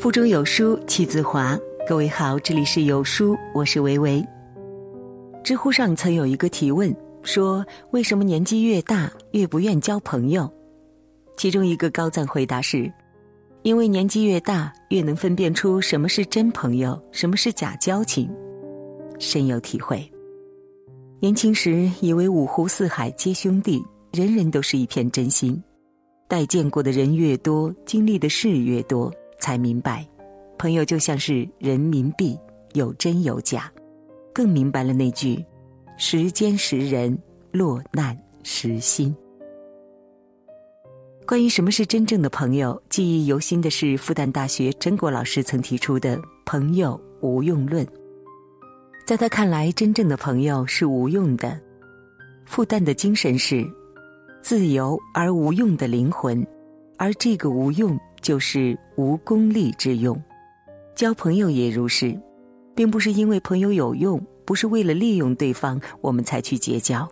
腹中有书气自华。各位好，这里是有书，我是维维。知乎上曾有一个提问，说为什么年纪越大越不愿交朋友？其中一个高赞回答是：因为年纪越大越能分辨出什么是真朋友，什么是假交情，深有体会。年轻时以为五湖四海皆兄弟，人人都是一片真心，待见过的人越多，经历的事越多。才明白，朋友就像是人民币，有真有假。更明白了那句“时间识人，落难识心”。关于什么是真正的朋友，记忆犹新的是复旦大学陈果老师曾提出的“朋友无用论”。在他看来，真正的朋友是无用的。复旦的精神是自由而无用的灵魂，而这个无用。就是无功利之用，交朋友也如是，并不是因为朋友有用，不是为了利用对方，我们才去结交。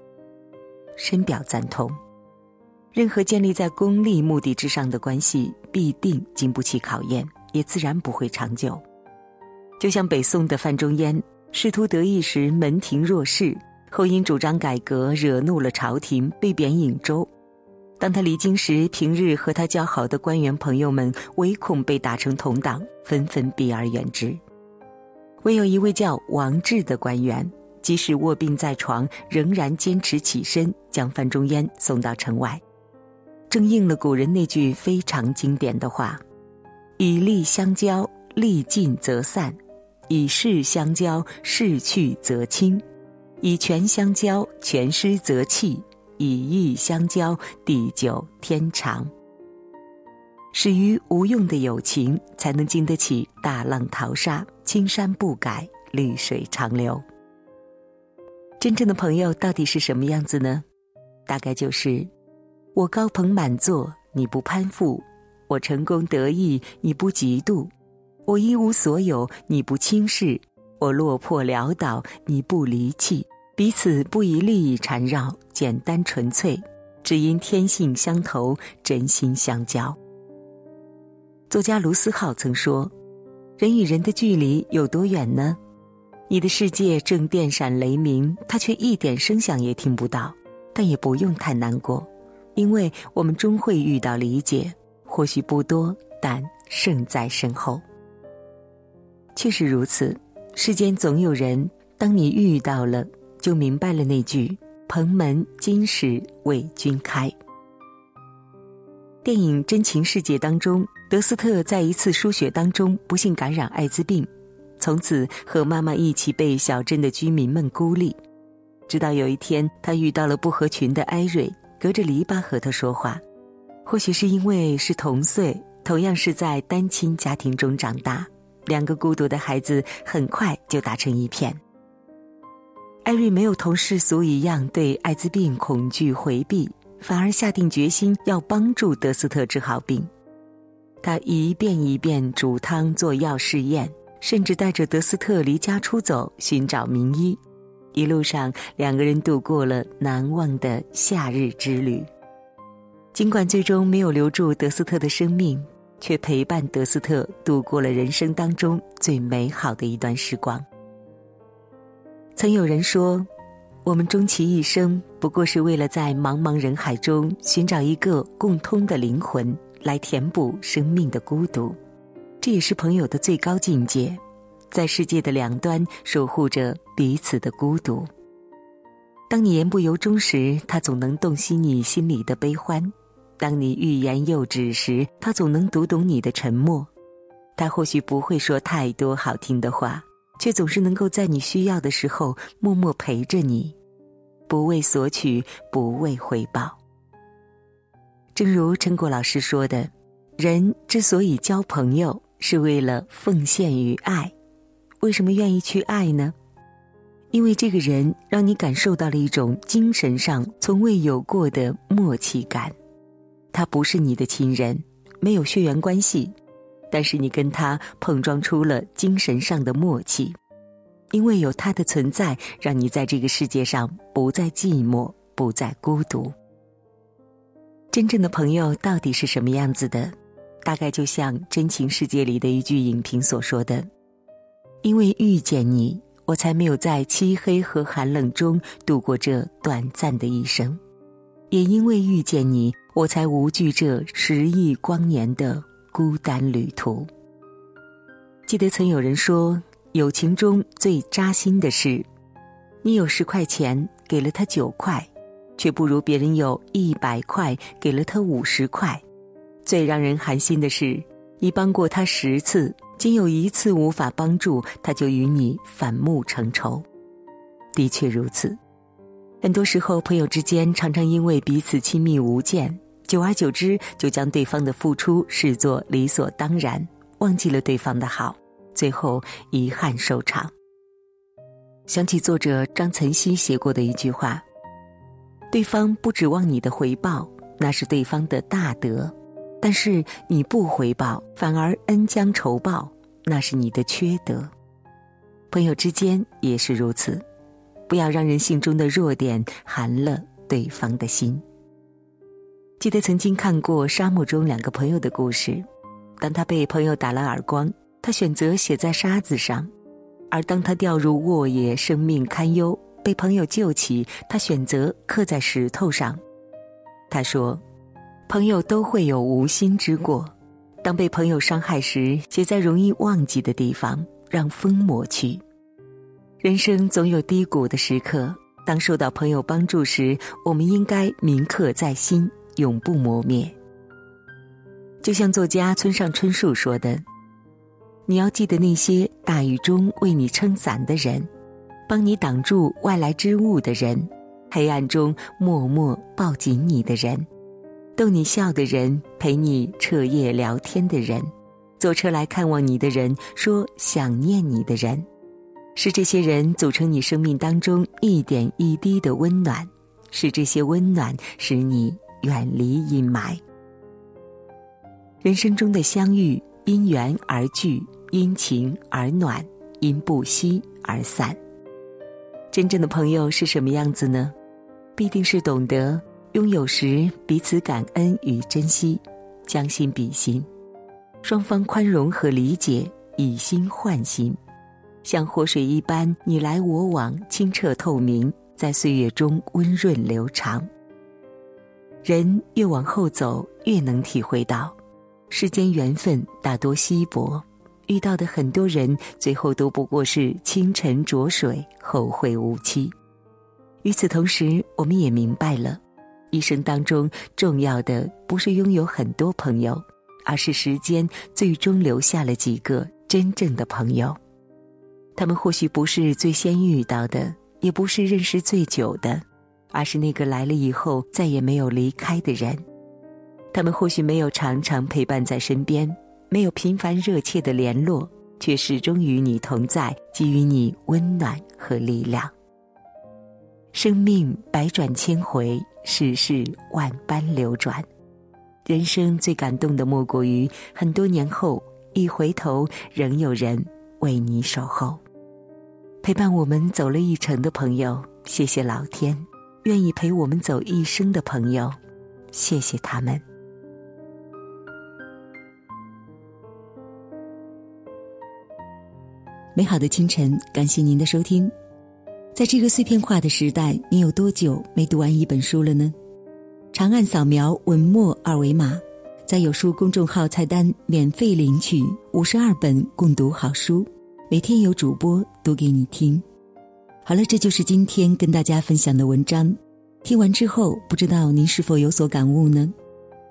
深表赞同。任何建立在功利目的之上的关系，必定经不起考验，也自然不会长久。就像北宋的范仲淹，仕途得意时门庭若市，后因主张改革惹怒了朝廷，被贬颍州。当他离京时，平日和他交好的官员朋友们唯恐被打成同党，纷纷避而远之。唯有一位叫王志的官员，即使卧病在床，仍然坚持起身，将范仲淹送到城外。正应了古人那句非常经典的话：“以利相交，利尽则散；以势相交，势去则清；以权相交，权失则弃。”以义相交，地久天长。始于无用的友情，才能经得起大浪淘沙、青山不改、绿水长流。真正的朋友到底是什么样子呢？大概就是：我高朋满座，你不攀附；我成功得意，你不嫉妒；我一无所有，你不轻视；我落魄潦倒，你不离弃。彼此不以利益缠绕，简单纯粹，只因天性相投，真心相交。作家卢思浩曾说：“人与人的距离有多远呢？你的世界正电闪雷鸣，他却一点声响也听不到。但也不用太难过，因为我们终会遇到理解，或许不多，但胜在身后。确实如此，世间总有人，当你遇到了。”就明白了那句“蓬门今始为君开”。电影《真情世界》当中，德斯特在一次输血当中不幸感染艾滋病，从此和妈妈一起被小镇的居民们孤立。直到有一天，他遇到了不合群的艾瑞，隔着篱笆和他说话。或许是因为是同岁，同样是在单亲家庭中长大，两个孤独的孩子很快就打成一片。艾瑞没有同世俗一样对艾滋病恐惧回避，反而下定决心要帮助德斯特治好病。他一遍一遍煮汤做药试验，甚至带着德斯特离家出走寻找名医。一路上，两个人度过了难忘的夏日之旅。尽管最终没有留住德斯特的生命，却陪伴德斯特度过了人生当中最美好的一段时光。曾有人说，我们终其一生，不过是为了在茫茫人海中寻找一个共通的灵魂，来填补生命的孤独。这也是朋友的最高境界，在世界的两端守护着彼此的孤独。当你言不由衷时，他总能洞悉你心里的悲欢；当你欲言又止时，他总能读懂你的沉默。他或许不会说太多好听的话。却总是能够在你需要的时候默默陪着你，不为索取，不为回报。正如陈果老师说的，人之所以交朋友，是为了奉献与爱。为什么愿意去爱呢？因为这个人让你感受到了一种精神上从未有过的默契感。他不是你的亲人，没有血缘关系。但是你跟他碰撞出了精神上的默契，因为有他的存在，让你在这个世界上不再寂寞，不再孤独。真正的朋友到底是什么样子的？大概就像《真情世界》里的一句影评所说的：“因为遇见你，我才没有在漆黑和寒冷中度过这短暂的一生；也因为遇见你，我才无惧这十亿光年的孤单旅途。”记得曾有人说，友情中最扎心的是，你有十块钱给了他九块，却不如别人有一百块给了他五十块；最让人寒心的是，你帮过他十次，仅有一次无法帮助，他就与你反目成仇。的确如此，很多时候，朋友之间常常因为彼此亲密无间，久而久之，就将对方的付出视作理所当然。忘记了对方的好，最后遗憾收场。想起作者张岑曦写过的一句话：“对方不指望你的回报，那是对方的大德；但是你不回报，反而恩将仇报，那是你的缺德。”朋友之间也是如此，不要让人性中的弱点寒了对方的心。记得曾经看过沙漠中两个朋友的故事。当他被朋友打了耳光，他选择写在沙子上；而当他掉入沃野，生命堪忧，被朋友救起，他选择刻在石头上。他说：“朋友都会有无心之过，当被朋友伤害时，写在容易忘记的地方，让风抹去。人生总有低谷的时刻，当受到朋友帮助时，我们应该铭刻在心，永不磨灭。”就像作家村上春树说的：“你要记得那些大雨中为你撑伞的人，帮你挡住外来之物的人，黑暗中默默抱紧你的人，逗你笑的人，陪你彻夜聊天的人，坐车来看望你的人，说想念你的人，是这些人组成你生命当中一点一滴的温暖，是这些温暖使你远离阴霾。”人生中的相遇，因缘而聚，因情而暖，因不惜而散。真正的朋友是什么样子呢？必定是懂得拥有时彼此感恩与珍惜，将心比心，双方宽容和理解，以心换心，像活水一般你来我往，清澈透明，在岁月中温润流长。人越往后走，越能体会到。世间缘分大多稀薄，遇到的很多人，最后都不过是清晨浊水，后会无期。与此同时，我们也明白了，一生当中重要的不是拥有很多朋友，而是时间最终留下了几个真正的朋友。他们或许不是最先遇到的，也不是认识最久的，而是那个来了以后再也没有离开的人。他们或许没有常常陪伴在身边，没有频繁热切的联络，却始终与你同在，给予你温暖和力量。生命百转千回，世事万般流转，人生最感动的莫过于很多年后一回头，仍有人为你守候，陪伴我们走了一程的朋友，谢谢老天，愿意陪我们走一生的朋友，谢谢他们。美好的清晨，感谢您的收听。在这个碎片化的时代，你有多久没读完一本书了呢？长按扫描文末二维码，在有书公众号菜单免费领取五十二本共读好书，每天有主播读给你听。好了，这就是今天跟大家分享的文章。听完之后，不知道您是否有所感悟呢？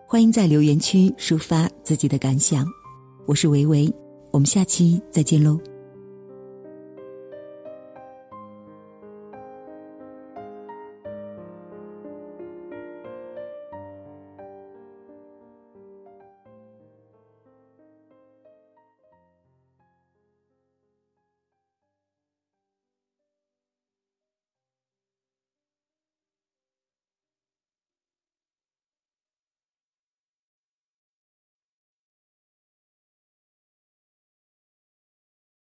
欢迎在留言区抒发自己的感想。我是维维，我们下期再见喽。